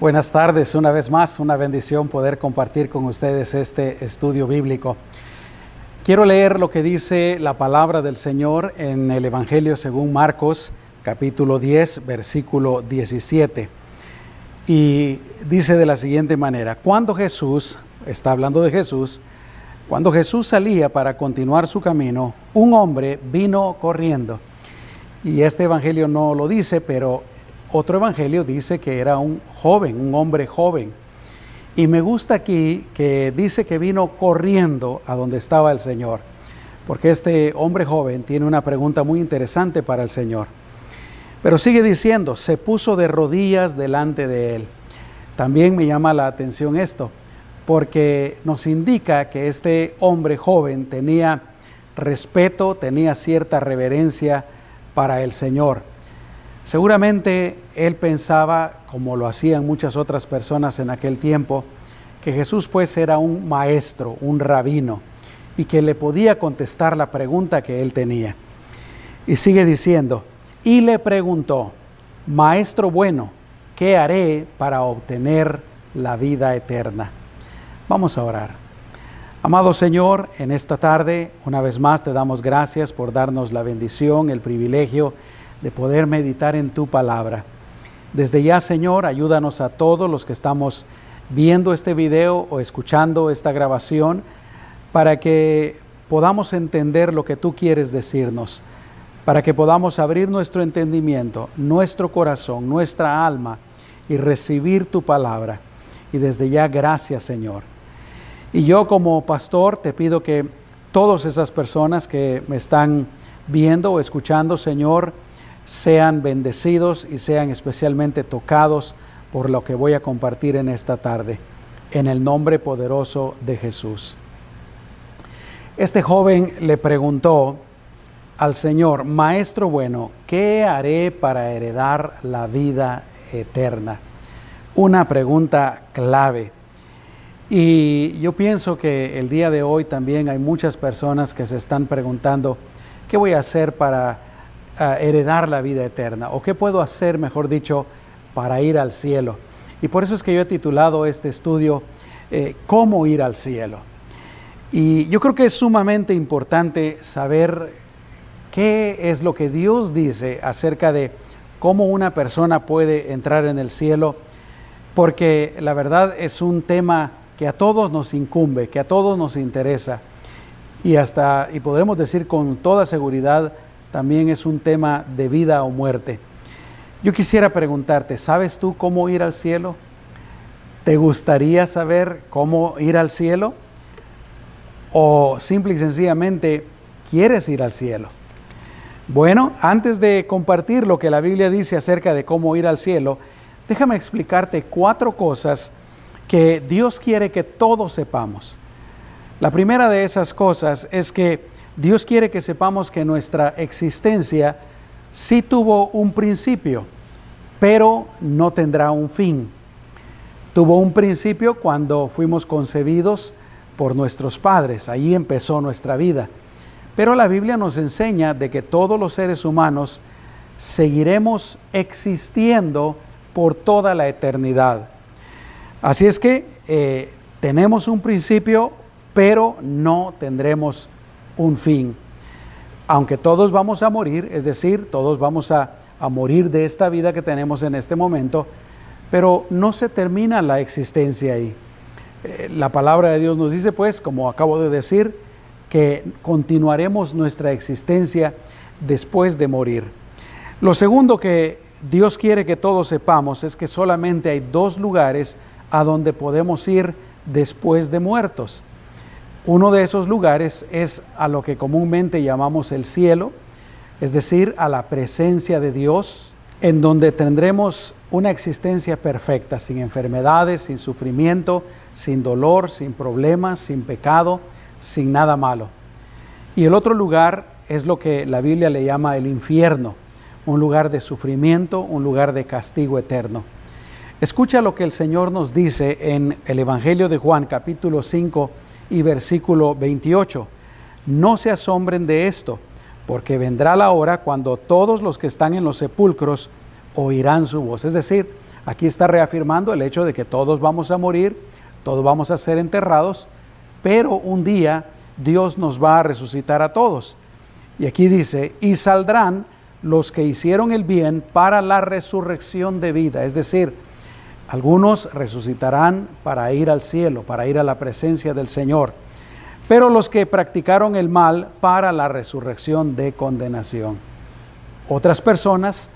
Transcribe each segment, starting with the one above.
Buenas tardes, una vez más, una bendición poder compartir con ustedes este estudio bíblico. Quiero leer lo que dice la palabra del Señor en el Evangelio según Marcos, capítulo 10, versículo 17. Y dice de la siguiente manera, cuando Jesús, está hablando de Jesús, cuando Jesús salía para continuar su camino, un hombre vino corriendo. Y este Evangelio no lo dice, pero otro evangelio dice que era un joven, un hombre joven. Y me gusta aquí que dice que vino corriendo a donde estaba el Señor, porque este hombre joven tiene una pregunta muy interesante para el Señor. Pero sigue diciendo, se puso de rodillas delante de él. También me llama la atención esto, porque nos indica que este hombre joven tenía respeto, tenía cierta reverencia para el Señor. Seguramente él pensaba, como lo hacían muchas otras personas en aquel tiempo, que Jesús pues era un maestro, un rabino, y que le podía contestar la pregunta que él tenía. Y sigue diciendo, y le preguntó, Maestro bueno, ¿qué haré para obtener la vida eterna? Vamos a orar. Amado Señor, en esta tarde, una vez más te damos gracias por darnos la bendición, el privilegio de poder meditar en tu palabra. Desde ya, Señor, ayúdanos a todos los que estamos viendo este video o escuchando esta grabación para que podamos entender lo que tú quieres decirnos, para que podamos abrir nuestro entendimiento, nuestro corazón, nuestra alma y recibir tu palabra. Y desde ya, gracias, Señor. Y yo como pastor te pido que todas esas personas que me están viendo o escuchando, Señor, sean bendecidos y sean especialmente tocados por lo que voy a compartir en esta tarde, en el nombre poderoso de Jesús. Este joven le preguntó al Señor, Maestro bueno, ¿qué haré para heredar la vida eterna? Una pregunta clave. Y yo pienso que el día de hoy también hay muchas personas que se están preguntando, ¿qué voy a hacer para heredar la vida eterna? ¿O qué puedo hacer, mejor dicho, para ir al cielo? Y por eso es que yo he titulado este estudio eh, ¿Cómo ir al cielo? Y yo creo que es sumamente importante saber qué es lo que Dios dice acerca de cómo una persona puede entrar en el cielo, porque la verdad es un tema que a todos nos incumbe, que a todos nos interesa y hasta, y podremos decir con toda seguridad, también es un tema de vida o muerte. Yo quisiera preguntarte, ¿sabes tú cómo ir al cielo? ¿Te gustaría saber cómo ir al cielo? ¿O simple y sencillamente quieres ir al cielo? Bueno, antes de compartir lo que la Biblia dice acerca de cómo ir al cielo, déjame explicarte cuatro cosas que Dios quiere que todos sepamos. La primera de esas cosas es que Dios quiere que sepamos que nuestra existencia sí tuvo un principio, pero no tendrá un fin. Tuvo un principio cuando fuimos concebidos por nuestros padres, ahí empezó nuestra vida. Pero la Biblia nos enseña de que todos los seres humanos seguiremos existiendo por toda la eternidad. Así es que eh, tenemos un principio, pero no tendremos un fin. Aunque todos vamos a morir, es decir, todos vamos a, morir de esta vida que tenemos en este momento, pero no se termina la existencia ahí. Eh, la palabra de Dios nos dice, pues, como acabo de decir, que continuaremos nuestra existencia después de morir. Lo segundo que Dios quiere que todos sepamos es que solamente hay dos lugares a donde podemos ir después de muertos. Uno de esos lugares es a lo que comúnmente llamamos el cielo, es decir, a la presencia de Dios, en donde tendremos una existencia perfecta, sin enfermedades, sin sufrimiento, sin dolor, sin problemas, sin pecado, sin nada malo. Y el otro lugar es lo que la Biblia le llama el infierno, un lugar de sufrimiento, un lugar de castigo eterno. Escucha lo que el Señor nos dice en el Evangelio de Juan capítulo 5 y versículo 28. No se asombren de esto, porque vendrá la hora cuando todos los que están en los sepulcros oirán su voz. Es decir, Aquí está reafirmando el hecho de que todos vamos a morir, todos vamos a ser enterrados, pero un día Dios nos va a resucitar a todos. Y aquí dice, y saldrán los que hicieron el bien para la resurrección de vida. Es decir, algunos resucitarán para ir al cielo, para ir a la presencia del Señor, pero los que practicaron el mal para la resurrección de condenación. Otras personas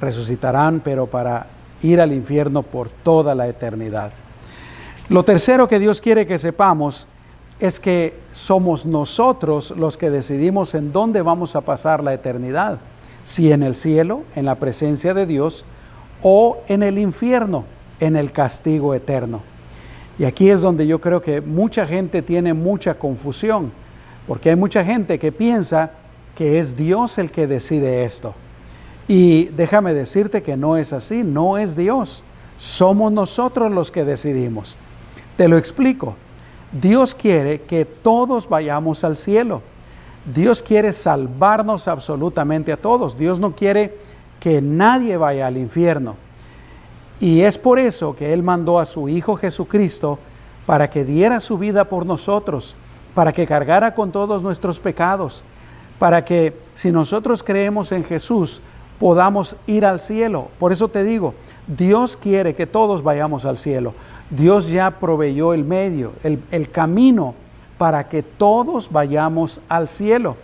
resucitarán, pero para ir al infierno por toda la eternidad. Lo tercero que Dios quiere que sepamos es que somos nosotros los que decidimos en dónde vamos a pasar la eternidad, si en el cielo, en la presencia de Dios, o en el infierno, en el castigo eterno. Y aquí es donde yo creo que mucha gente tiene mucha confusión, porque hay mucha gente que piensa que es Dios el que decide esto. Y déjame decirte que no es así, no es Dios, somos nosotros los que decidimos. Te lo explico. Dios quiere que todos vayamos al cielo. Dios quiere salvarnos absolutamente a todos. Dios no quiere que nadie vaya al infierno. Y es por eso que Él mandó a su Hijo Jesucristo para que diera su vida por nosotros, para que cargara con todos nuestros pecados, para que si nosotros creemos en Jesús, podamos ir al cielo. Por eso te digo, Dios quiere que todos vayamos al cielo. Dios ya proveyó el medio, el, camino para que todos vayamos al cielo.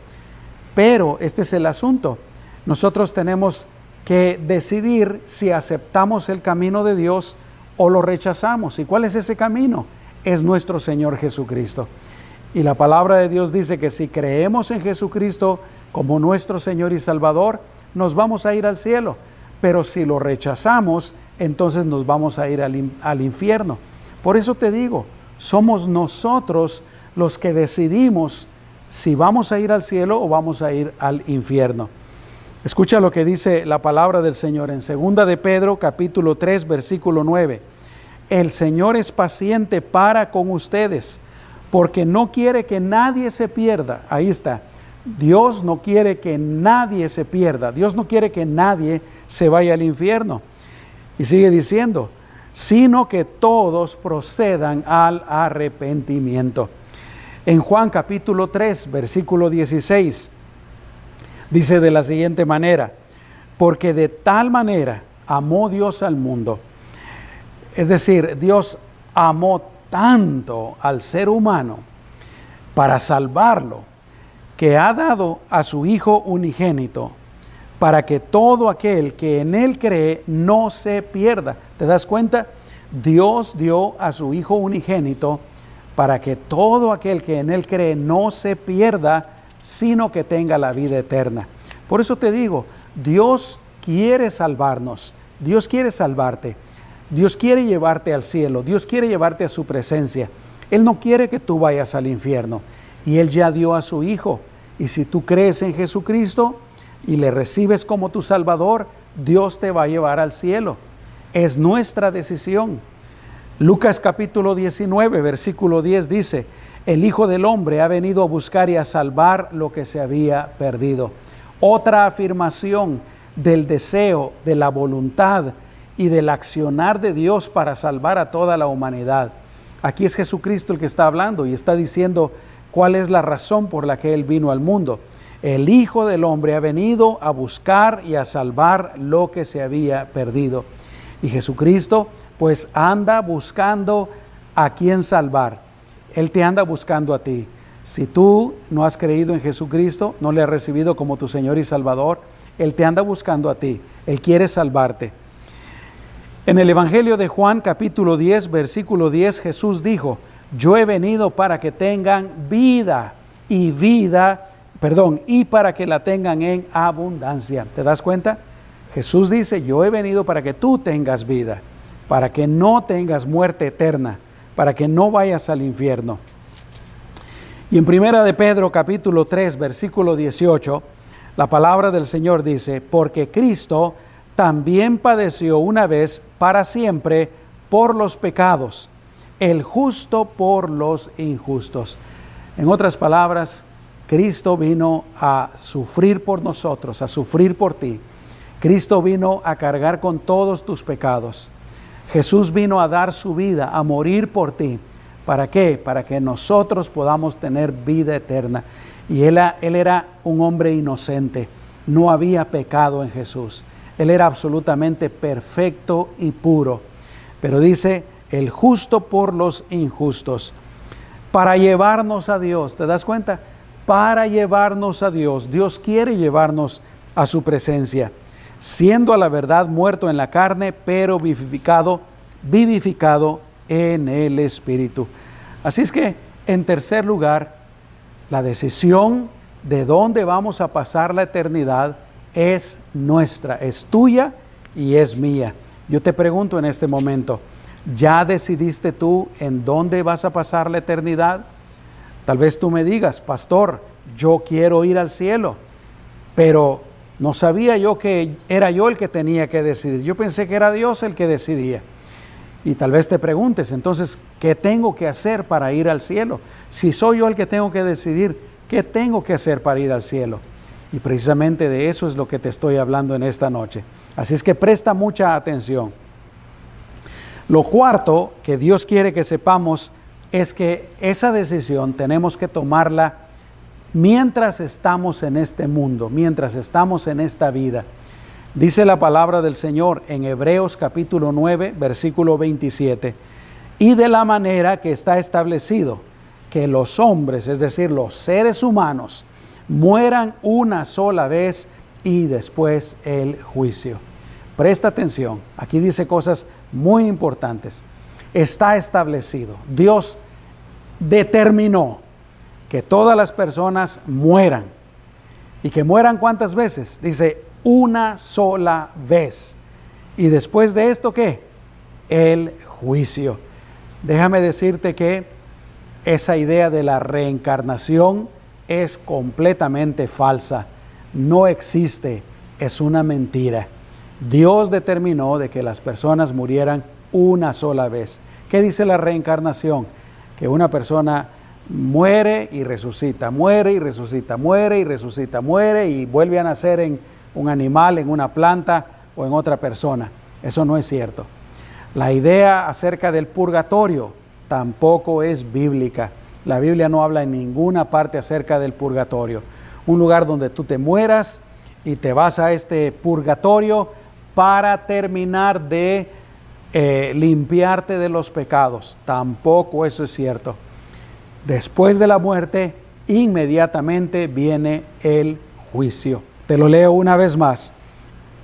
Pero este es el asunto. Nosotros tenemos que decidir si aceptamos el camino de Dios o lo rechazamos. ¿Y cuál es ese camino? Es nuestro Señor Jesucristo. Y la palabra de Dios dice que si creemos en Jesucristo como nuestro Señor y Salvador, nos vamos a ir al cielo. Pero si lo rechazamos, entonces nos vamos a ir al, infierno. Por eso te digo, somos nosotros los que decidimos si vamos a ir al cielo o vamos a ir al infierno. Escucha lo que dice la palabra del Señor en 2 de Pedro capítulo 3 versículo 9. El Señor es paciente para con ustedes, porque no quiere que nadie se pierda. Ahí está Dios no quiere que nadie se pierda, Dios no quiere que nadie se vaya al infierno. Y sigue diciendo, sino que todos procedan al arrepentimiento. En Juan capítulo 3, versículo 16, dice de la siguiente manera, porque de tal manera amó Dios al mundo. Es decir, Dios amó tanto al ser humano para salvarlo que ha dado a su Hijo unigénito para que todo aquel que en Él cree no se pierda. ¿Te das cuenta? Dios dio a su Hijo unigénito para que todo aquel que en Él cree no se pierda, sino que tenga la vida eterna. Por eso te digo, Dios quiere salvarnos, Dios quiere salvarte, Dios quiere llevarte al cielo, Dios quiere llevarte a su presencia. Él no quiere que tú vayas al infierno y Él ya dio a su Hijo. Y si tú crees en Jesucristo y le recibes como tu Salvador, Dios te va a llevar al cielo. Es nuestra decisión. Lucas capítulo 19, versículo 10 dice, el Hijo del Hombre ha venido a buscar y a salvar lo que se había perdido. Otra afirmación del deseo, de la voluntad y del accionar de Dios para salvar a toda la humanidad. Aquí es Jesucristo el que está hablando y está diciendo, cuál es la razón por la que Él vino al mundo. El Hijo del Hombre ha venido a buscar y a salvar lo que se había perdido. Y Jesucristo pues anda buscando a quien salvar. Él te anda buscando a ti. Si tú no has creído en Jesucristo, no le has recibido como tu Señor y Salvador, Él te anda buscando a ti. Él quiere salvarte. En el Evangelio de Juan capítulo 10, versículo 10, Jesús dijo, yo he venido para que tengan vida y vida, perdón, y para que la tengan en abundancia. ¿Te das cuenta? Jesús dice, yo he venido para que tú tengas vida, para que no tengas muerte eterna, para que no vayas al infierno. Y en primera de Pedro capítulo 3 versículo 18, la palabra del Señor dice, porque Cristo también padeció una vez para siempre por los pecados el justo por los injustos. En otras palabras, Cristo vino a sufrir por nosotros, a sufrir por ti. Cristo vino a cargar con todos tus pecados. Jesús vino a dar su vida, a morir por ti. ¿Para qué? Para que nosotros podamos tener vida eterna. Y él, él era un hombre inocente, no había pecado en Jesús. Él era absolutamente perfecto y puro. Pero dice, el justo por los injustos, para llevarnos a Dios. ¿Te das cuenta? Para llevarnos a Dios. Dios quiere llevarnos a su presencia, siendo a la verdad muerto en la carne, pero vivificado, vivificado en el Espíritu. Así es que, en tercer lugar, la decisión de dónde vamos a pasar la eternidad es nuestra, es tuya y es mía. Yo te pregunto en este momento, ¿ya decidiste tú en dónde vas a pasar la eternidad? Tal vez tú me digas, pastor, yo quiero ir al cielo, pero no sabía yo que era yo el que tenía que decidir. Yo pensé que era Dios el que decidía. Y tal vez te preguntes, entonces, ¿qué tengo que hacer para ir al cielo? Si soy yo el que tengo que decidir, ¿qué tengo que hacer para ir al cielo? Y precisamente de eso es lo que te estoy hablando en esta noche. Así es que presta mucha atención. Lo cuarto que Dios quiere que sepamos es que esa decisión tenemos que tomarla mientras estamos en este mundo, mientras estamos en esta vida. Dice la palabra del Señor en Hebreos capítulo 9, versículo 27, y de la manera que está establecido que los hombres, es decir, los seres humanos, mueran una sola vez y después el juicio. Presta atención, aquí dice cosas muy importantes. Está establecido, Dios determinó que todas las personas mueran. ¿Y que mueran cuántas veces? Dice, una sola vez. Y después de esto, ¿qué? El juicio. Déjame decirte que esa idea de la reencarnación es completamente falsa, no existe, es una mentira. Dios determinó de que las personas murieran una sola vez. ¿Qué dice la reencarnación? Que una persona muere y resucita, muere y resucita, muere y resucita, muere y vuelve a nacer en un animal, en una planta o en otra persona. Eso no es cierto. La idea acerca del purgatorio tampoco es bíblica. La Biblia no habla en ninguna parte acerca del purgatorio. Un lugar donde tú te mueras y te vas a este purgatorio para terminar de eh, limpiarte de los pecados. Tampoco eso es cierto. Después de la muerte, inmediatamente viene el juicio. Te lo leo una vez más.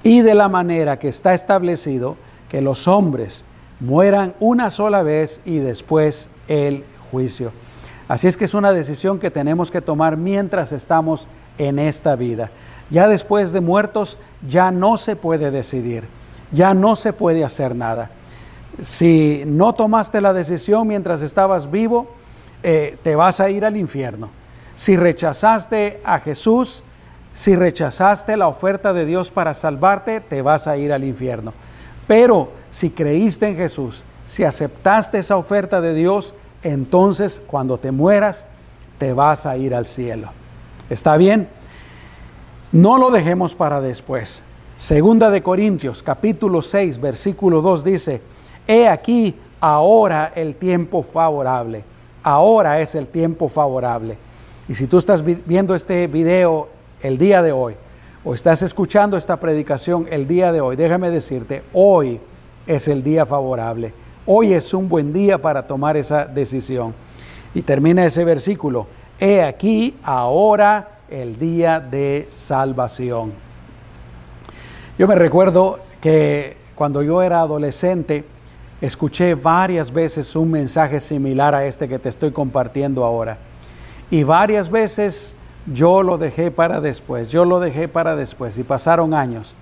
Y de la manera que está establecido que los hombres mueran una sola vez y después el juicio. Así es que es una decisión que tenemos que tomar mientras estamos en esta vida. Ya después de muertos ya no se puede decidir, ya no se puede hacer nada. Si no tomaste la decisión mientras estabas vivo, eh, te vas a ir al infierno. Si rechazaste a Jesús, si rechazaste la oferta de Dios para salvarte, te vas a ir al infierno. Pero si creíste en Jesús, si aceptaste esa oferta de Dios, entonces cuando te mueras te vas a ir al cielo. ¿Está bien? No lo dejemos para después. Segunda de Corintios, capítulo 6, versículo 2 dice, He aquí ahora el tiempo favorable. Ahora es el tiempo favorable. Y si tú estás viendo este video el día de hoy, o estás escuchando esta predicación el día de hoy, déjame decirte, hoy es el día favorable. Hoy es un buen día para tomar esa decisión. Y termina ese versículo. He aquí ahora el día de salvación. Yo me recuerdo que cuando yo era adolescente, escuché varias veces un mensaje similar a este que te estoy compartiendo ahora. Y varias veces yo lo dejé para después, yo lo dejé para después y pasaron años.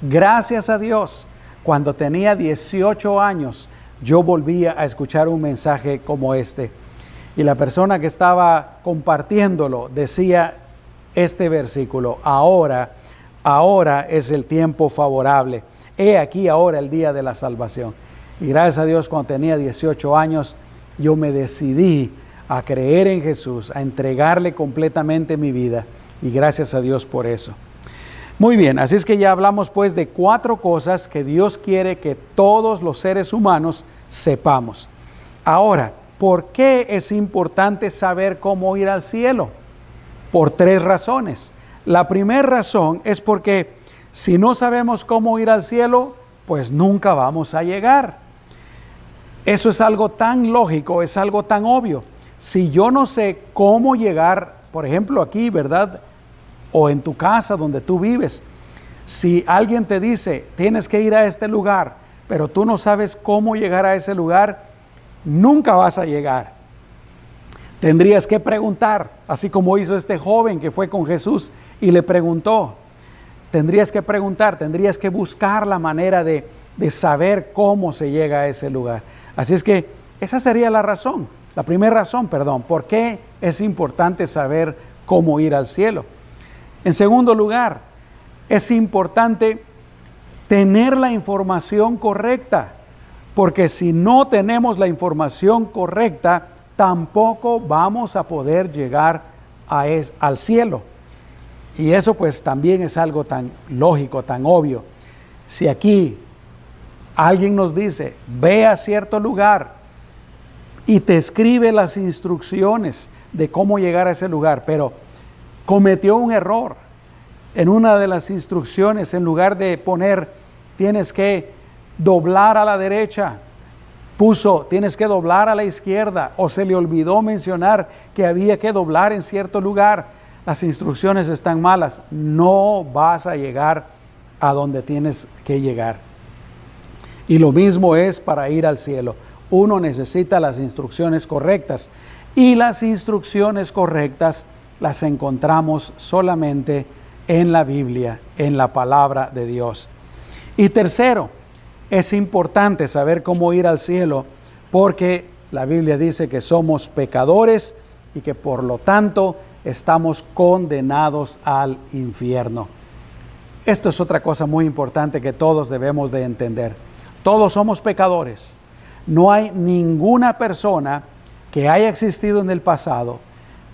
Gracias a Dios, cuando tenía 18 años, yo volvía a escuchar un mensaje como este. Y la persona que estaba compartiéndolo decía este versículo, ahora, ahora es el tiempo favorable. He aquí ahora el día de la salvación. Y gracias a Dios, cuando tenía 18 años, yo me decidí a creer en Jesús, a entregarle completamente mi vida. Y gracias a Dios por eso. Muy bien, así es que ya hablamos pues de cuatro cosas que Dios quiere que todos los seres humanos sepamos. Ahora, ¿por qué es importante saber cómo ir al cielo? Por tres razones. La primera razón es porque si no sabemos cómo ir al cielo, pues nunca vamos a llegar. Eso es algo tan lógico, es algo tan obvio. Si yo no sé cómo llegar, por ejemplo, aquí, ¿verdad? o en tu casa donde tú vives. Si alguien te dice, tienes que ir a este lugar, pero tú no sabes cómo llegar a ese lugar, nunca vas a llegar. Tendrías que preguntar, así como hizo este joven que fue con Jesús y le preguntó. Tendrías que preguntar, tendrías que buscar la manera de, de saber cómo se llega a ese lugar. Así es que esa sería la razón, la primera razón, perdón, por qué es importante saber cómo ir al cielo. En segundo lugar, es importante tener la información correcta, porque si no tenemos la información correcta, tampoco vamos a poder llegar a al cielo. Y eso pues también es algo tan lógico, tan obvio. Si aquí alguien nos dice, ve a cierto lugar y te escribe las instrucciones de cómo llegar a ese lugar, pero cometió un error. En una de las instrucciones, en lugar de poner tienes que doblar a la derecha, puso tienes que doblar a la izquierda o se le olvidó mencionar que había que doblar en cierto lugar. Las instrucciones están malas, no vas a llegar a donde tienes que llegar. Y lo mismo es para ir al cielo. Uno necesita las instrucciones correctas y las instrucciones correctas las encontramos solamente en la Biblia, en la palabra de Dios. Y tercero, es importante saber cómo ir al cielo porque la Biblia dice que somos pecadores y que por lo tanto estamos condenados al infierno. Esto es otra cosa muy importante que todos debemos de entender. Todos somos pecadores. No hay ninguna persona que haya existido en el pasado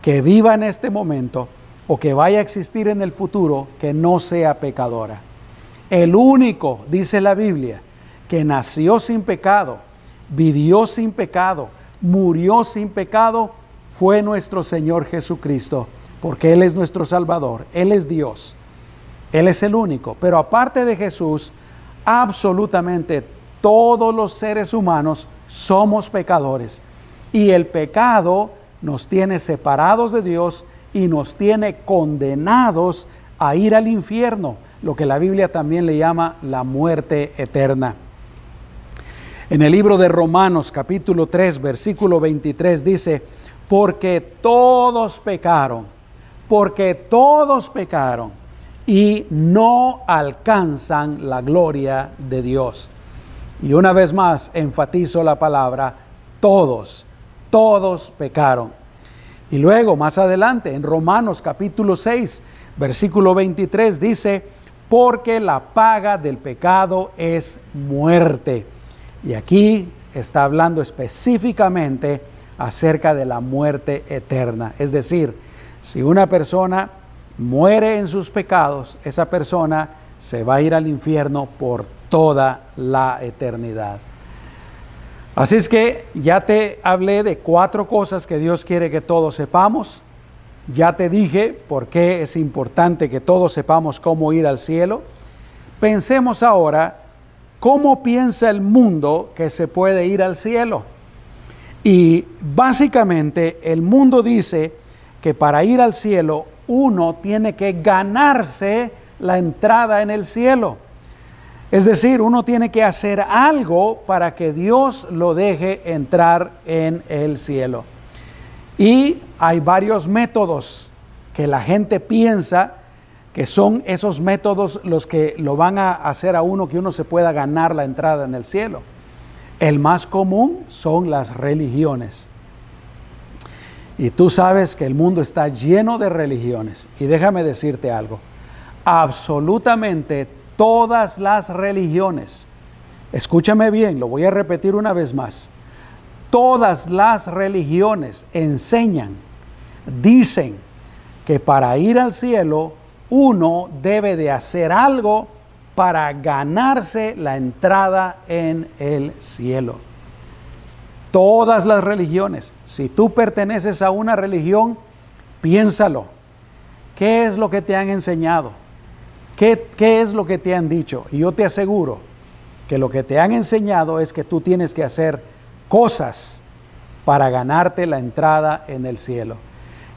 que viva en este momento o que vaya a existir en el futuro que no sea pecadora. El único, dice la Biblia, que nació sin pecado, vivió sin pecado, murió sin pecado, fue nuestro Señor Jesucristo, porque Él es nuestro Salvador, Él es Dios, Él es el único. Pero aparte de Jesús, absolutamente todos los seres humanos somos pecadores. Y el pecado nos tiene separados de Dios y nos tiene condenados a ir al infierno, lo que la Biblia también le llama la muerte eterna. En el libro de Romanos capítulo 3 versículo 23 dice, porque todos pecaron, porque todos pecaron y no alcanzan la gloria de Dios. Y una vez más enfatizo la palabra todos todos pecaron. Y luego, más adelante, en Romanos capítulo 6, versículo 23, dice, porque la paga del pecado es muerte. Y aquí está hablando específicamente acerca de la muerte eterna. Es decir, si una persona muere en sus pecados, esa persona se va a ir al infierno por toda la eternidad. Así es que ya te hablé de cuatro cosas que Dios quiere que todos sepamos. Ya te dije por qué es importante que todos sepamos cómo ir al cielo. Pensemos ahora cómo piensa el mundo que se puede ir al cielo. Y básicamente el mundo dice que para ir al cielo uno tiene que ganarse la entrada en el cielo. Es decir, uno tiene que hacer algo para que Dios lo deje entrar en el cielo. Y hay varios métodos que la gente piensa que son esos métodos los que lo van a hacer a uno que uno se pueda ganar la entrada en el cielo. El más común son las religiones. Y tú sabes que el mundo está lleno de religiones. Y déjame decirte algo. Absolutamente todas las religiones, escúchame bien, lo voy a repetir una vez más, todas las religiones enseñan, dicen que para ir al cielo uno debe de hacer algo para ganarse la entrada en el cielo. Todas las religiones, si tú perteneces a una religión, piénsalo. ¿Qué es lo que te han enseñado? ¿Qué, ¿Qué, es lo que te han dicho? Y yo te aseguro que lo que te han enseñado es que tú tienes que hacer cosas para ganarte la entrada en el cielo.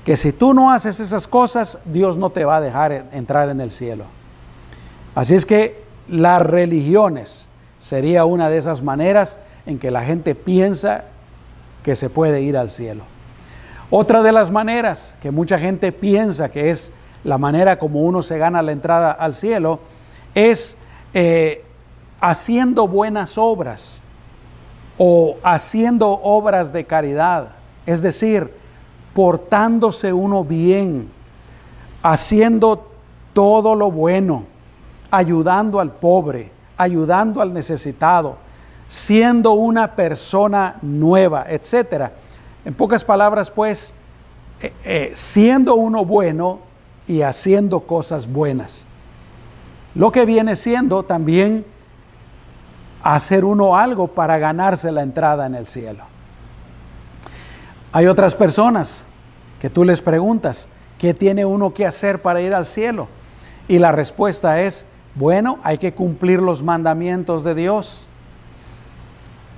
Que si tú no haces esas cosas, Dios no te va a dejar entrar en el cielo. Así es que las religiones sería una de esas maneras en que la gente piensa que se puede ir al cielo. Otra de las maneras que mucha gente piensa que es la manera como uno se gana la entrada al cielo es eh, haciendo buenas obras o haciendo obras de caridad, es decir, portándose uno bien, haciendo todo lo bueno, ayudando al pobre, ayudando al necesitado, siendo una persona nueva, etc. En pocas palabras, pues, eh, eh, siendo uno bueno y haciendo cosas buenas. Lo que viene siendo también hacer uno algo para ganarse la entrada en el cielo. Hay otras personas que tú les preguntas, ¿qué tiene uno que hacer para ir al cielo? Y la respuesta es, bueno, hay que cumplir los mandamientos de Dios.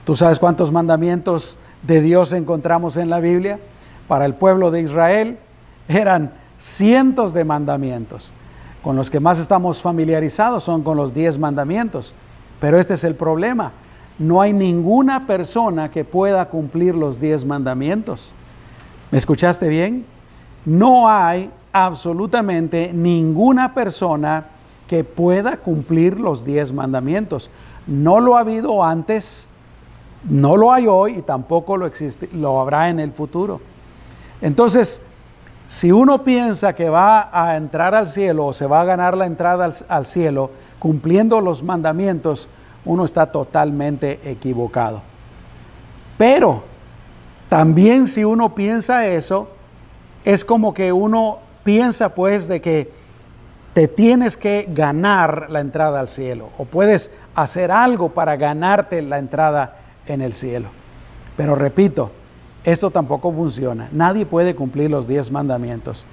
¿Tú sabes cuántos mandamientos de Dios encontramos en la Biblia? Para el pueblo de Israel eran cientos de mandamientos. Con los que más estamos familiarizados son con los diez mandamientos. Pero este es el problema. No hay ninguna persona que pueda cumplir los diez mandamientos. ¿Me escuchaste bien? No hay absolutamente ninguna persona que pueda cumplir los diez mandamientos. No lo ha habido antes, no lo hay hoy y tampoco lo, existe, lo habrá en el futuro. Entonces, si uno piensa que va a entrar al cielo o se va a ganar la entrada al, cielo cumpliendo los mandamientos, uno está totalmente equivocado. Pero también si uno piensa eso, es como que uno piensa pues de que te tienes que ganar la entrada al cielo o puedes hacer algo para ganarte la entrada en el cielo. Pero repito, esto tampoco funciona. Nadie puede cumplir los diez mandamientos.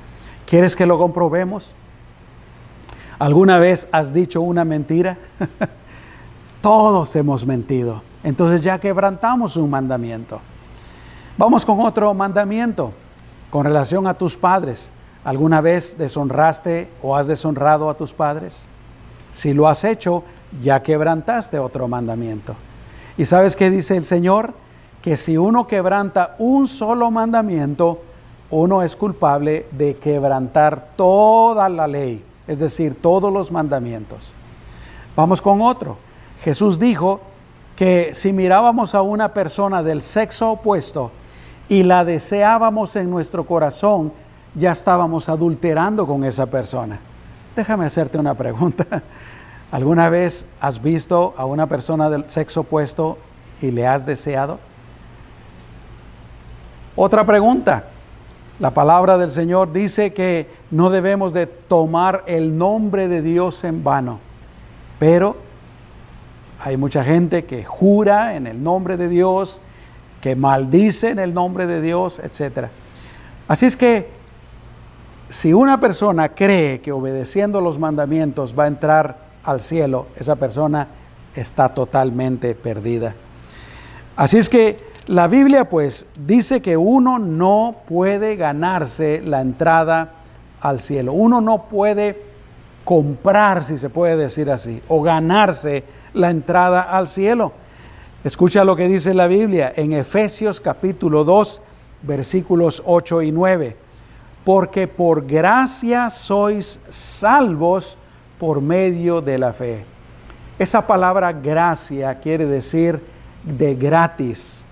¿Quieres que lo comprobemos? ¿Alguna vez has dicho una mentira? Todos hemos mentido. Entonces ya quebrantamos un mandamiento. Vamos con otro mandamiento con relación a tus padres. ¿Alguna vez deshonraste o has deshonrado a tus padres? Si lo has hecho, ya quebrantaste otro mandamiento. ¿Y sabes qué dice el Señor? Que si uno quebranta un solo mandamiento, uno es culpable de quebrantar toda la ley, es decir, todos los mandamientos. Vamos con otro. Jesús dijo que si mirábamos a una persona del sexo opuesto y la deseábamos en nuestro corazón, ya estábamos adulterando con esa persona. Déjame hacerte una pregunta. ¿Alguna vez has visto a una persona del sexo opuesto y le has deseado? Otra pregunta. La palabra del Señor dice que no debemos de tomar el nombre de Dios en vano, pero hay mucha gente que jura en el nombre de Dios, que maldice en el nombre de Dios, etc. Así es que si una persona cree que obedeciendo los mandamientos va a entrar al cielo, esa persona está totalmente perdida. Así es que la Biblia pues dice que uno no puede ganarse la entrada al cielo. Uno no puede comprar, si se puede decir así, o ganarse la entrada al cielo. Escucha lo que dice la Biblia en Efesios capítulo 2, versículos 8 y 9 porque por gracia sois salvos por medio de la fe. Esa palabra gracia quiere decir de gratis,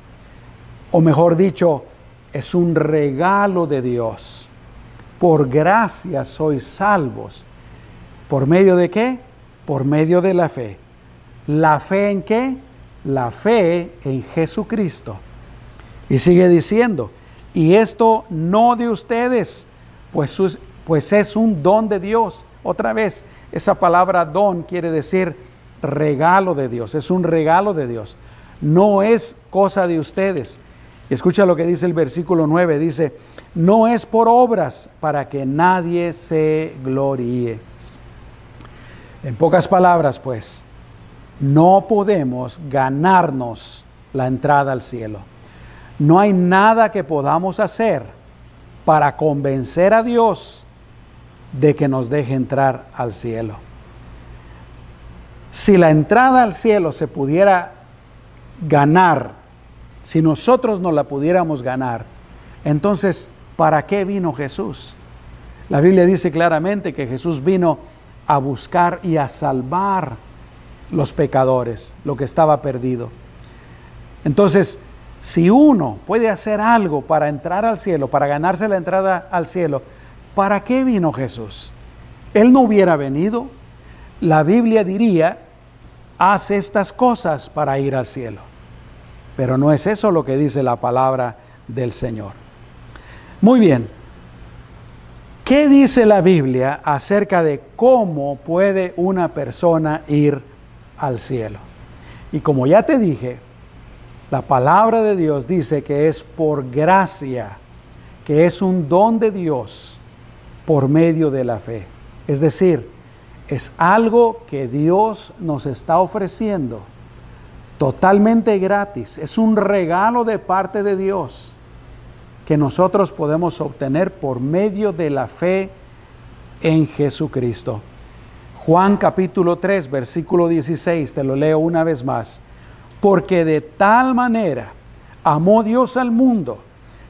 o mejor dicho, es un regalo de Dios. Por gracia sois salvos. ¿Por medio de qué? Por medio de la fe. ¿La fe en qué? La fe en Jesucristo. Y sigue diciendo, y esto no de ustedes, pues pues es un don de Dios. Otra vez, esa palabra don quiere decir regalo de Dios, es un regalo de Dios. No es cosa de ustedes. Escucha lo que dice el versículo 9, dice, no es por obras para que nadie se gloríe. En pocas palabras, pues, no podemos ganarnos la entrada al cielo. No hay nada que podamos hacer para convencer a Dios de que nos deje entrar al cielo. Si la entrada al cielo se pudiera ganar, si nosotros no la pudiéramos ganar, entonces, ¿para qué vino Jesús? La Biblia dice claramente que Jesús vino a buscar y a salvar los pecadores, lo que estaba perdido. Entonces, si uno puede hacer algo para entrar al cielo, para ganarse la entrada al cielo, ¿para qué vino Jesús? Él no hubiera venido. La Biblia diría, haz estas cosas para ir al cielo. Pero no es eso lo que dice la palabra del Señor. Muy bien. ¿Qué dice la Biblia acerca de cómo puede una persona ir al cielo? Y como ya te dije, la palabra de Dios dice que es por gracia, que es un don de Dios por medio de la fe. Es decir, es algo que Dios nos está ofreciendo totalmente gratis. Es un regalo de parte de Dios que nosotros podemos obtener por medio de la fe en Jesucristo. Juan capítulo 3, versículo 16, te lo leo una vez más. Porque de tal manera amó Dios al mundo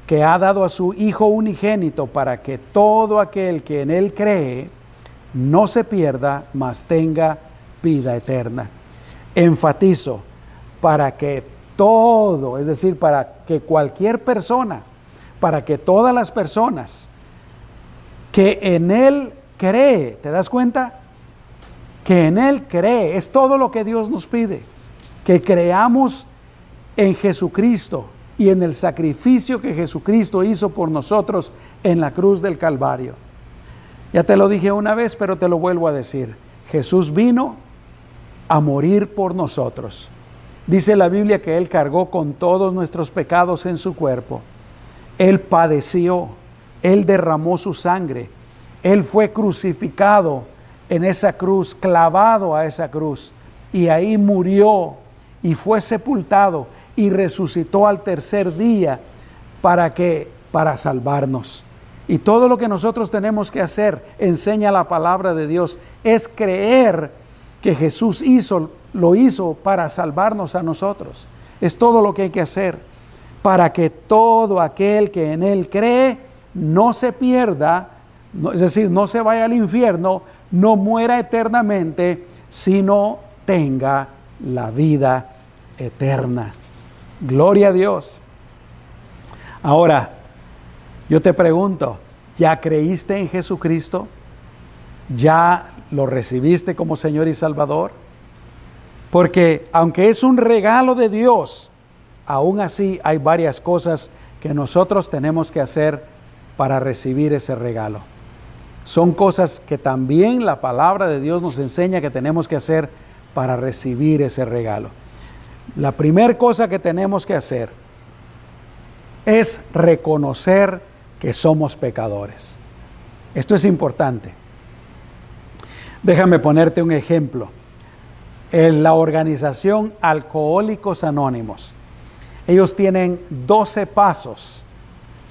que ha dado a su Hijo unigénito para que todo aquel que en Él cree no se pierda, mas tenga vida eterna. Enfatizo, para que todo, es decir, para que cualquier persona, para que todas las personas que en Él cree, ¿te das cuenta? Que en Él cree, es todo lo que Dios nos pide, que creamos en Jesucristo y en el sacrificio que Jesucristo hizo por nosotros en la cruz del Calvario. Ya te lo dije una vez, pero te lo vuelvo a decir. Jesús vino a morir por nosotros. Dice la Biblia que Él cargó con todos nuestros pecados en su cuerpo. Él padeció, Él derramó su sangre, Él fue crucificado en esa cruz, clavado a esa cruz, y ahí murió y fue sepultado y resucitó al tercer día para que para salvarnos. Y todo lo que nosotros tenemos que hacer, enseña la palabra de Dios, es creer que Jesús hizo lo hizo para salvarnos a nosotros. Es todo lo que hay que hacer para que todo aquel que en Él cree no se pierda, es decir, no se vaya al infierno, no muera eternamente, sino tenga la vida eterna. Gloria a Dios. Ahora, yo te pregunto, ¿ya creíste en Jesucristo? ¿Ya lo recibiste como Señor y Salvador? Porque aunque es un regalo de Dios, aún así hay varias cosas que nosotros tenemos que hacer para recibir ese regalo. Son cosas que también la palabra de Dios nos enseña que tenemos que hacer para recibir ese regalo. La primera cosa que tenemos que hacer es reconocer que somos pecadores. Esto es importante. Déjame ponerte un ejemplo en la organización Alcohólicos Anónimos. Ellos tienen 12 pasos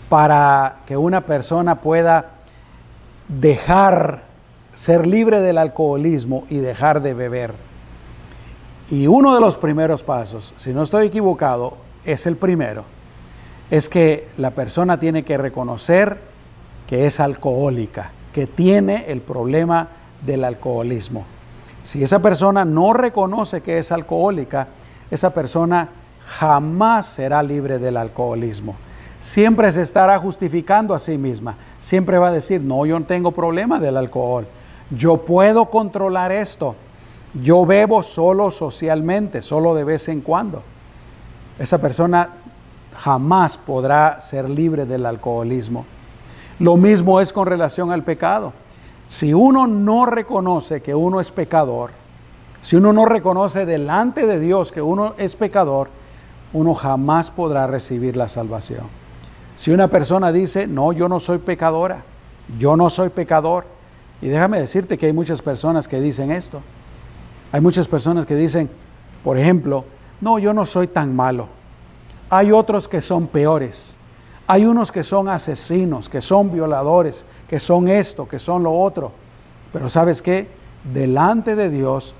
para que una persona pueda dejar ser libre del alcoholismo y dejar de beber. Y uno de los primeros pasos, si no estoy equivocado, es el primero, es que la persona tiene que reconocer que es alcohólica, que tiene el problema del alcoholismo. Si esa persona no reconoce que es alcohólica, esa persona jamás será libre del alcoholismo. Siempre se estará justificando a sí misma. Siempre va a decir, no, yo no tengo problema del alcohol. Yo puedo controlar esto. Yo bebo solo socialmente, solo de vez en cuando. Esa persona jamás podrá ser libre del alcoholismo. Lo mismo es con relación al pecado. Si uno no reconoce que uno es pecador, si uno no reconoce delante de Dios que uno es pecador, uno jamás podrá recibir la salvación. Si una persona dice, no, yo no soy pecadora, yo no soy pecador, y déjame decirte que hay muchas personas que dicen esto. Hay muchas personas que dicen, por ejemplo, no, yo no soy tan malo. Hay otros que son peores. Hay unos que son asesinos, que son violadores, que son esto, que son lo otro. Pero sabes qué? Delante de Dios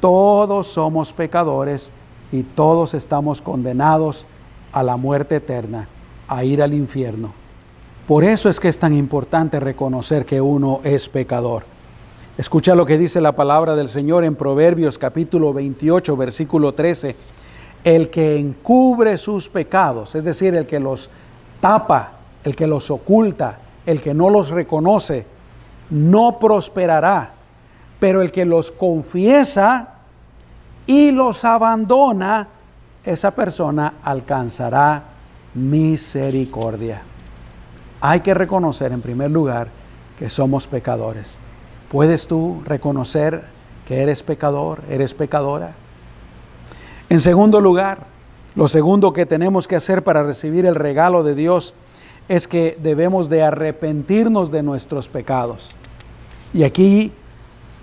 todos somos pecadores y todos estamos condenados a la muerte eterna, a ir al infierno. Por eso es que es tan importante reconocer que uno es pecador. Escucha lo que dice la palabra del Señor en Proverbios capítulo 28, versículo 13. El que encubre sus pecados, es decir, el que los tapa, el que los oculta, el que no los reconoce, no prosperará. Pero el que los confiesa y los abandona, esa persona alcanzará misericordia. Hay que reconocer en primer lugar que somos pecadores. ¿Puedes tú reconocer que eres pecador, eres pecadora? En segundo lugar, lo segundo que tenemos que hacer para recibir el regalo de Dios es que debemos de arrepentirnos de nuestros pecados. Y aquí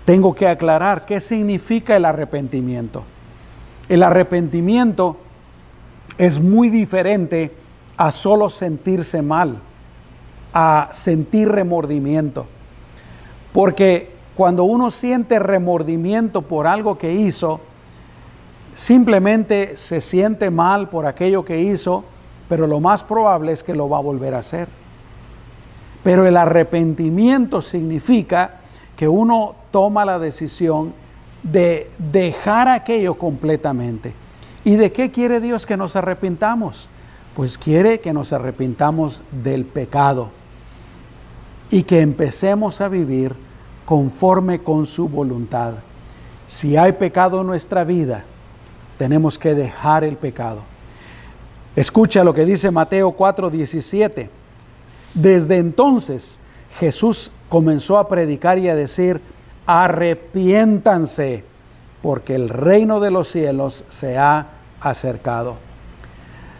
tengo que aclarar qué significa el arrepentimiento. El arrepentimiento es muy diferente a solo sentirse mal, a sentir remordimiento. Porque cuando uno siente remordimiento por algo que hizo, simplemente se siente mal por aquello que hizo, pero lo más probable es que lo va a volver a hacer. Pero el arrepentimiento significa que uno toma la decisión de dejar aquello completamente. ¿Y de qué quiere Dios que nos arrepintamos? Pues quiere que nos arrepintamos del pecado y que empecemos a vivir conforme con su voluntad. Si hay pecado en nuestra vida, tenemos que dejar el pecado. Escucha lo que dice Mateo 4:17. Desde entonces Jesús comenzó a predicar y a decir, arrepiéntanse, porque el reino de los cielos se ha acercado.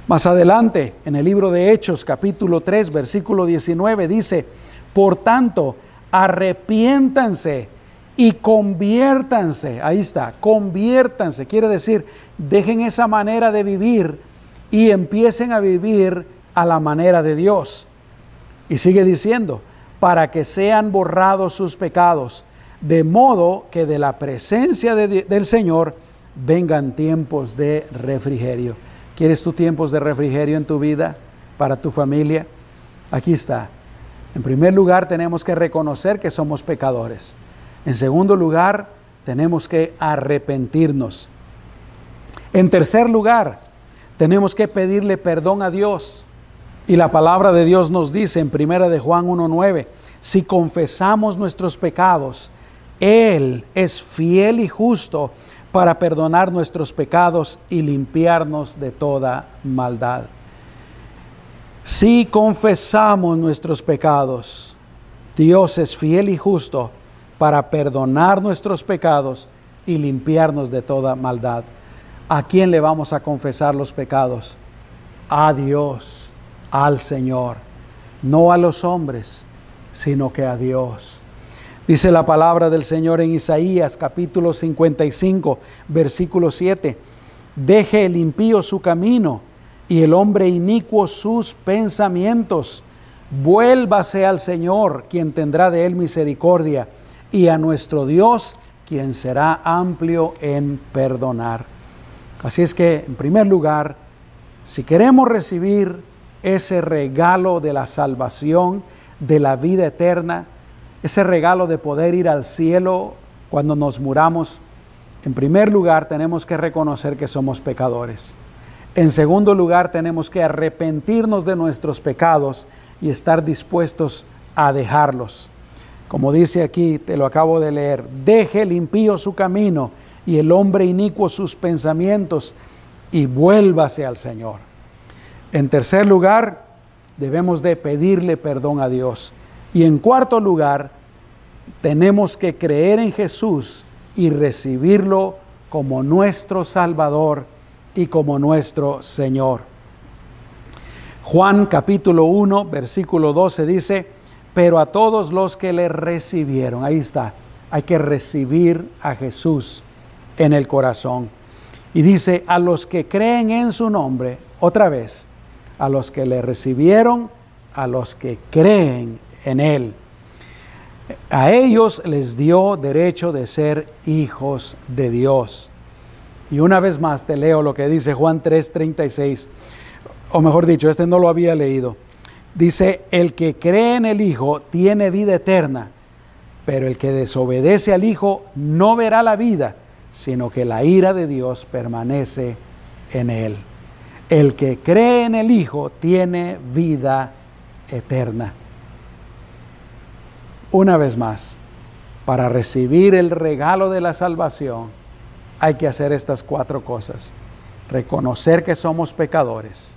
Más adelante, en el libro de Hechos, capítulo 3, versículo 19, dice, por tanto, arrepiéntanse y conviértanse. Ahí está, conviértanse. Quiere decir, dejen esa manera de vivir y empiecen a vivir a la manera de Dios. Y sigue diciendo, para que sean borrados sus pecados, de modo que de la presencia del Señor vengan tiempos de refrigerio. ¿Quieres tú tiempos de refrigerio en tu vida, para tu familia? Aquí está. En primer lugar, tenemos que reconocer que somos pecadores. En segundo lugar, tenemos que arrepentirnos. En tercer lugar, tenemos que pedirle perdón a Dios. Y la palabra de Dios nos dice en primera de Juan 1:9, si confesamos nuestros pecados, él es fiel y justo para perdonar nuestros pecados y limpiarnos de toda maldad. Si confesamos nuestros pecados, Dios es fiel y justo para perdonar nuestros pecados y limpiarnos de toda maldad. ¿A quién le vamos a confesar los pecados? A Dios, al Señor, no a los hombres, sino que a Dios. Dice la palabra del Señor en Isaías capítulo 55, versículo 7. Deje el impío su camino y el hombre inicuo sus pensamientos. Vuélvase al Señor, quien tendrá de él misericordia, y a nuestro Dios, quien será amplio en perdonar. Así es que, en primer lugar, si queremos recibir ese regalo de la salvación, de la vida eterna, ese regalo de poder ir al cielo cuando nos muramos, en primer lugar tenemos que reconocer que somos pecadores. En segundo lugar tenemos que arrepentirnos de nuestros pecados y estar dispuestos a dejarlos. Como dice aquí, te lo acabo de leer, deje el impío su camino y el hombre inicuo sus pensamientos y vuélvase al Señor. En tercer lugar, debemos de pedirle perdón a Dios. Y en cuarto lugar, tenemos que creer en Jesús y recibirlo como nuestro Salvador y como nuestro Señor. Juan capítulo 1, versículo 12 dice, pero a todos los que le recibieron, ahí está, hay que recibir a Jesús en el corazón. Y dice, a los que creen en su nombre, otra vez, a los que le recibieron, a los que creen en él. A ellos les dio derecho de ser hijos de Dios. Y una vez más te leo lo que dice Juan 3:36, o mejor dicho, este no lo había leído. Dice, el que cree en el Hijo tiene vida eterna, pero el que desobedece al Hijo no verá la vida, sino que la ira de Dios permanece en él. El que cree en el Hijo tiene vida eterna. Una vez más, para recibir el regalo de la salvación, hay que hacer estas cuatro cosas. Reconocer que somos pecadores,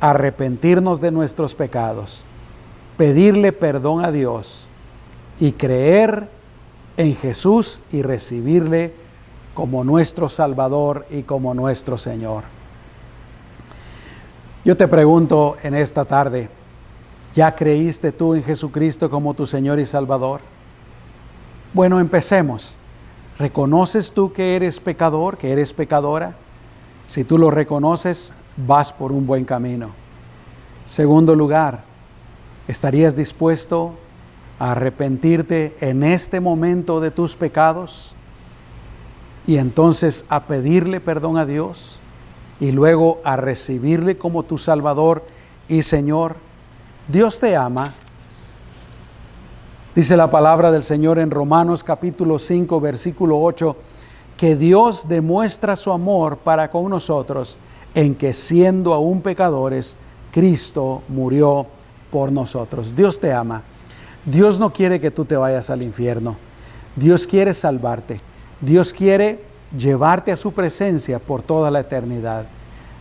arrepentirnos de nuestros pecados, pedirle perdón a Dios y creer en Jesús y recibirle como nuestro Salvador y como nuestro Señor. Yo te pregunto en esta tarde, ¿ya creíste tú en Jesucristo como tu Señor y Salvador? Bueno, empecemos. ¿Reconoces tú que eres pecador, que eres pecadora? Si tú lo reconoces, vas por un buen camino. Segundo lugar, ¿estarías dispuesto a arrepentirte en este momento de tus pecados? y entonces a pedirle perdón a Dios y luego a recibirle como tu Salvador y Señor. Dios te ama. Dice la palabra del Señor en Romanos capítulo 5 versículo 8, que Dios demuestra su amor para con nosotros en que siendo aún pecadores, Cristo murió por nosotros. Dios te ama. Dios no quiere que tú te vayas al infierno. Dios quiere salvarte. Dios quiere llevarte a su presencia por toda la eternidad,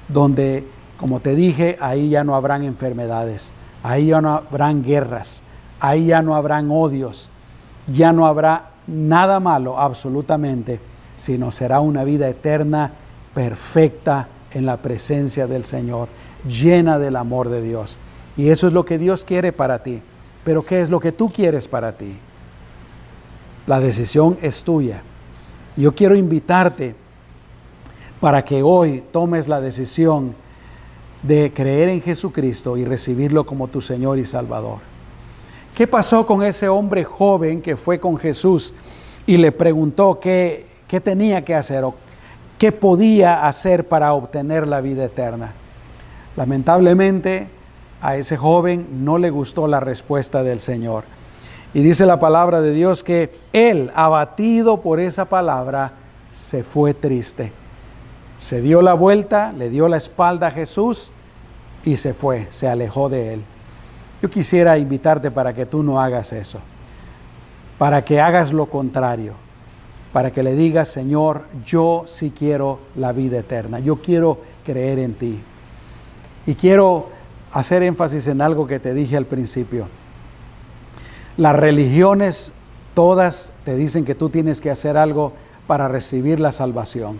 donde, como te dije, ahí ya no habrán enfermedades, ahí ya no habrán guerras, ahí ya no habrán odios, ya no habrá nada malo absolutamente, sino será una vida eterna, perfecta en la presencia del Señor, llena del amor de Dios. Y eso es lo que Dios quiere para ti. Pero ¿qué es lo que tú quieres para ti? La decisión es tuya. Yo quiero invitarte para que hoy tomes la decisión de creer en Jesucristo y recibirlo como tu Señor y Salvador. ¿Qué pasó con ese hombre joven que fue con Jesús y le preguntó qué, qué tenía que hacer qué podía hacer para obtener la vida eterna? Lamentablemente a ese joven no le gustó la respuesta del Señor. Y dice la palabra de Dios que él, abatido por esa palabra, se fue triste. Se dio la vuelta, le dio la espalda a Jesús y se fue, se alejó de él. Yo quisiera invitarte para que tú no hagas eso, para que hagas lo contrario, para que le digas, Señor, yo sí quiero la vida eterna, yo quiero creer en ti. Y quiero hacer énfasis en algo que te dije al principio. Las religiones todas te dicen que tú tienes que hacer algo para recibir la salvación.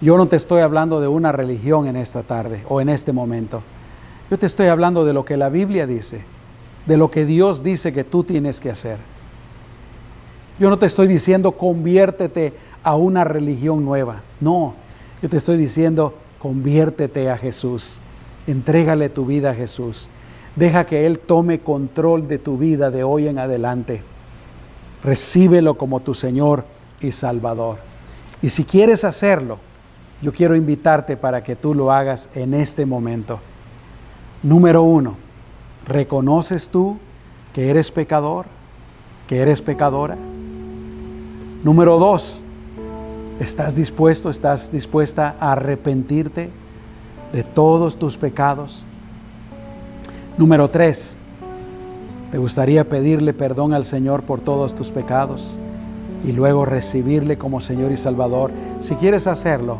Yo no te estoy hablando de una religión en esta tarde o en este momento. Yo te estoy hablando de lo que la Biblia dice, de lo que Dios dice que tú tienes que hacer. Yo no te estoy diciendo conviértete a una religión nueva. No, yo te estoy diciendo conviértete a Jesús. Entrégale tu vida a Jesús. Deja que Él tome control de tu vida de hoy en adelante. Recíbelo como tu Señor y Salvador. Y si quieres hacerlo, yo quiero invitarte para que tú lo hagas en este momento. Número uno, ¿reconoces tú que eres pecador? ¿Que eres pecadora? Número dos, ¿estás dispuesto, estás dispuesta a arrepentirte de todos tus pecados? Número tres, ¿te gustaría pedirle perdón al Señor por todos tus pecados y luego recibirle como Señor y Salvador? Si quieres hacerlo,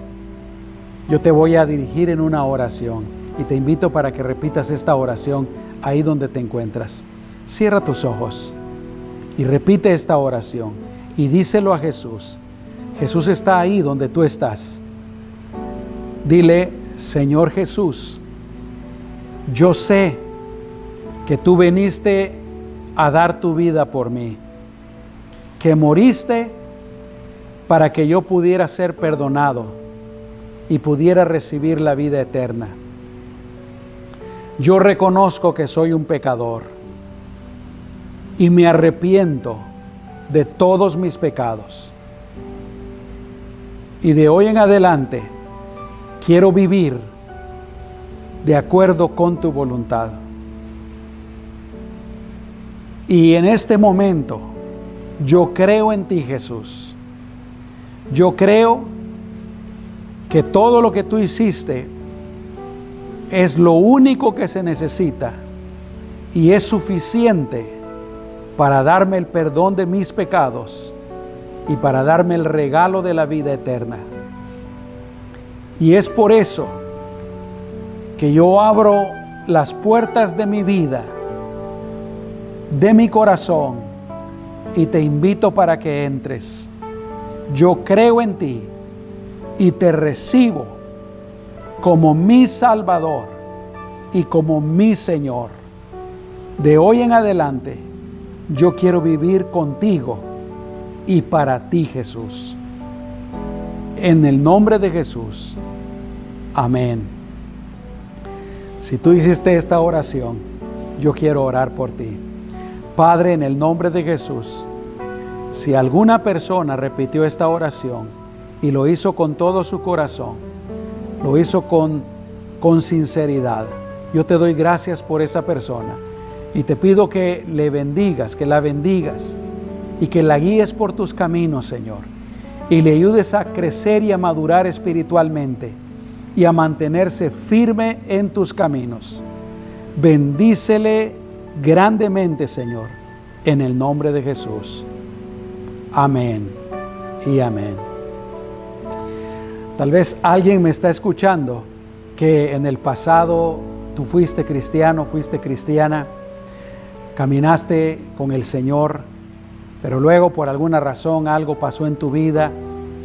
yo te voy a dirigir en una oración y te invito para que repitas esta oración ahí donde te encuentras. Cierra tus ojos y repite esta oración y díselo a Jesús. Jesús está ahí donde tú estás. Dile, Señor Jesús, yo sé que tú viniste a dar tu vida por mí, que moriste para que yo pudiera ser perdonado y pudiera recibir la vida eterna. Yo reconozco que soy un pecador y me arrepiento de todos mis pecados. Y de hoy en adelante quiero vivir de acuerdo con tu voluntad. Y en este momento yo creo en ti Jesús. Yo creo que todo lo que tú hiciste es lo único que se necesita y es suficiente para darme el perdón de mis pecados y para darme el regalo de la vida eterna. Y es por eso que yo abro las puertas de mi vida, de mi corazón, y te invito para que entres. Yo creo en ti y te recibo como mi Salvador y como mi Señor. De hoy en adelante, yo quiero vivir contigo y para ti, Jesús. En el nombre de Jesús. Amén. Si tú hiciste esta oración, yo quiero orar por ti. Padre, en el nombre de Jesús, si alguna persona repitió esta oración y lo hizo con todo su corazón, lo hizo con, con sinceridad. Yo te doy gracias por esa persona y te pido que le bendigas, que la bendigas y que la guíes por tus caminos, Señor, y le ayudes a crecer y a madurar espiritualmente y a mantenerse firme en tus caminos. Bendícele grandemente, Señor, en el nombre de Jesús. Amén y amén. Tal vez alguien me está escuchando que en el pasado tú fuiste cristiano, fuiste cristiana, caminaste con el Señor, pero luego por alguna razón algo pasó en tu vida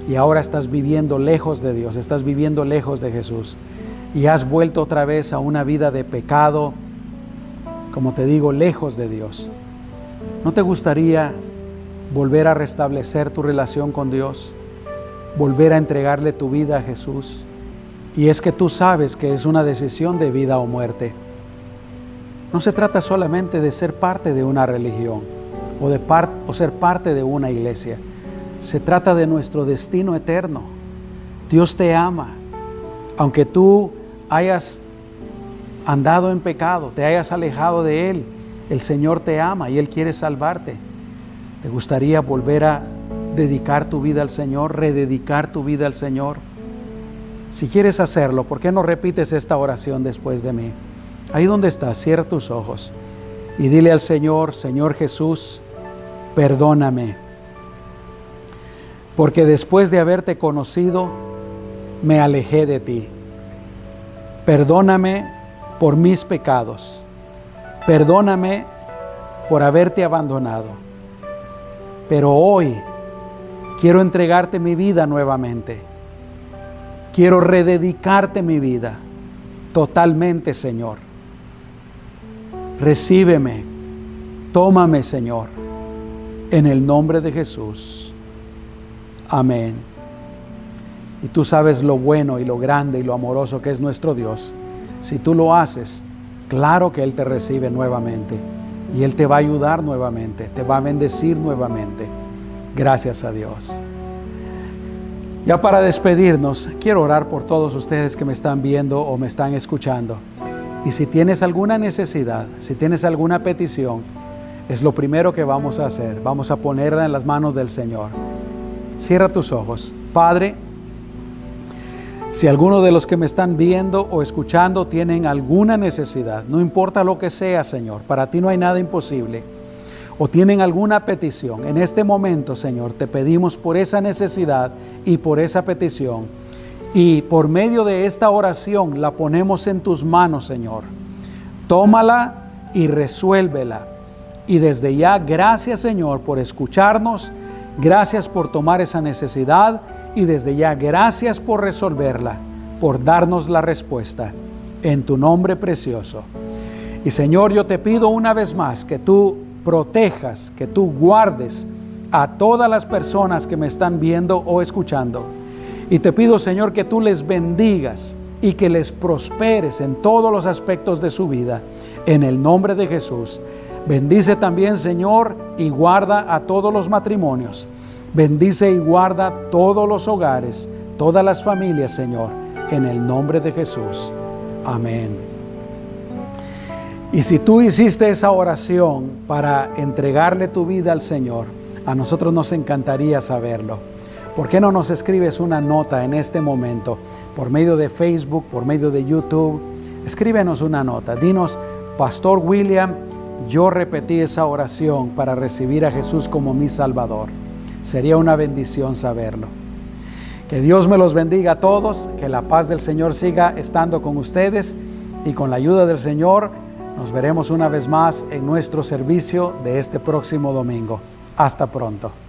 y ahora estás viviendo lejos de Dios, estás viviendo lejos de Jesús y has vuelto otra vez a una vida de pecado, como te digo, lejos de Dios. ¿No te gustaría volver a restablecer tu relación con Dios? volver a entregarle tu vida a Jesús. Y es que tú sabes que es una decisión de vida o muerte. No se trata solamente de ser parte de una religión o, de ser parte de una iglesia. Se trata de nuestro destino eterno. Dios te ama. Aunque tú hayas andado en pecado, te hayas alejado de Él, el Señor te ama y Él quiere salvarte. ¿Te gustaría volver a dedicar tu vida al Señor, rededicar tu vida al Señor. Si quieres hacerlo, ¿por qué no repites esta oración después de mí? Ahí donde estás, cierra tus ojos y dile al Señor, Señor Jesús, perdóname. Porque después de haberte conocido, me alejé de ti. Perdóname por mis pecados. Perdóname por haberte abandonado. Pero hoy Quiero entregarte mi vida nuevamente. Quiero rededicarte mi vida totalmente, Señor. Recíbeme, tómame, Señor, en el nombre de Jesús. Amén. Y tú sabes lo bueno y lo grande y lo amoroso que es nuestro Dios. Si tú lo haces, claro que Él te recibe nuevamente y Él te va a ayudar nuevamente, te va a bendecir nuevamente. Gracias a Dios. Ya para despedirnos, quiero orar por todos ustedes que me están viendo o me están escuchando. Y si tienes alguna necesidad, si tienes alguna petición, es lo primero que vamos a hacer. Vamos a ponerla en las manos del Señor. Cierra tus ojos. Padre, si alguno de los que me están viendo o escuchando tienen alguna necesidad, no importa lo que sea, Señor, para ti no hay nada imposible o tienen alguna petición, en este momento, Señor, te pedimos por esa necesidad y por esa petición. Y por medio de esta oración la ponemos en tus manos, Señor. Tómala y resuélvela. Y desde ya, gracias, Señor, por escucharnos. Gracias por tomar esa necesidad. Y desde ya, gracias por resolverla, por darnos la respuesta. En tu nombre precioso. Y Señor, yo te pido una vez más que tú protejas, que tú guardes a todas las personas que me están viendo o escuchando. Y te pido, Señor, que tú les bendigas y que les prosperes en todos los aspectos de su vida. En el nombre de Jesús. Bendice también, Señor, y guarda a todos los matrimonios. Bendice y guarda todos los hogares, todas las familias, Señor, en el nombre de Jesús. Amén. Y si tú hiciste esa oración para entregarle tu vida al Señor, a nosotros nos encantaría saberlo. ¿Por qué no nos escribes una nota en este momento por medio de Facebook, por medio de YouTube? Escríbenos una nota. Dinos, Pastor William, yo repetí esa oración para recibir a Jesús como mi Salvador. Sería una bendición saberlo. Que Dios me los bendiga a todos, que la paz del Señor siga estando con ustedes y con la ayuda del Señor nos veremos una vez más en nuestro servicio de este próximo domingo. Hasta pronto.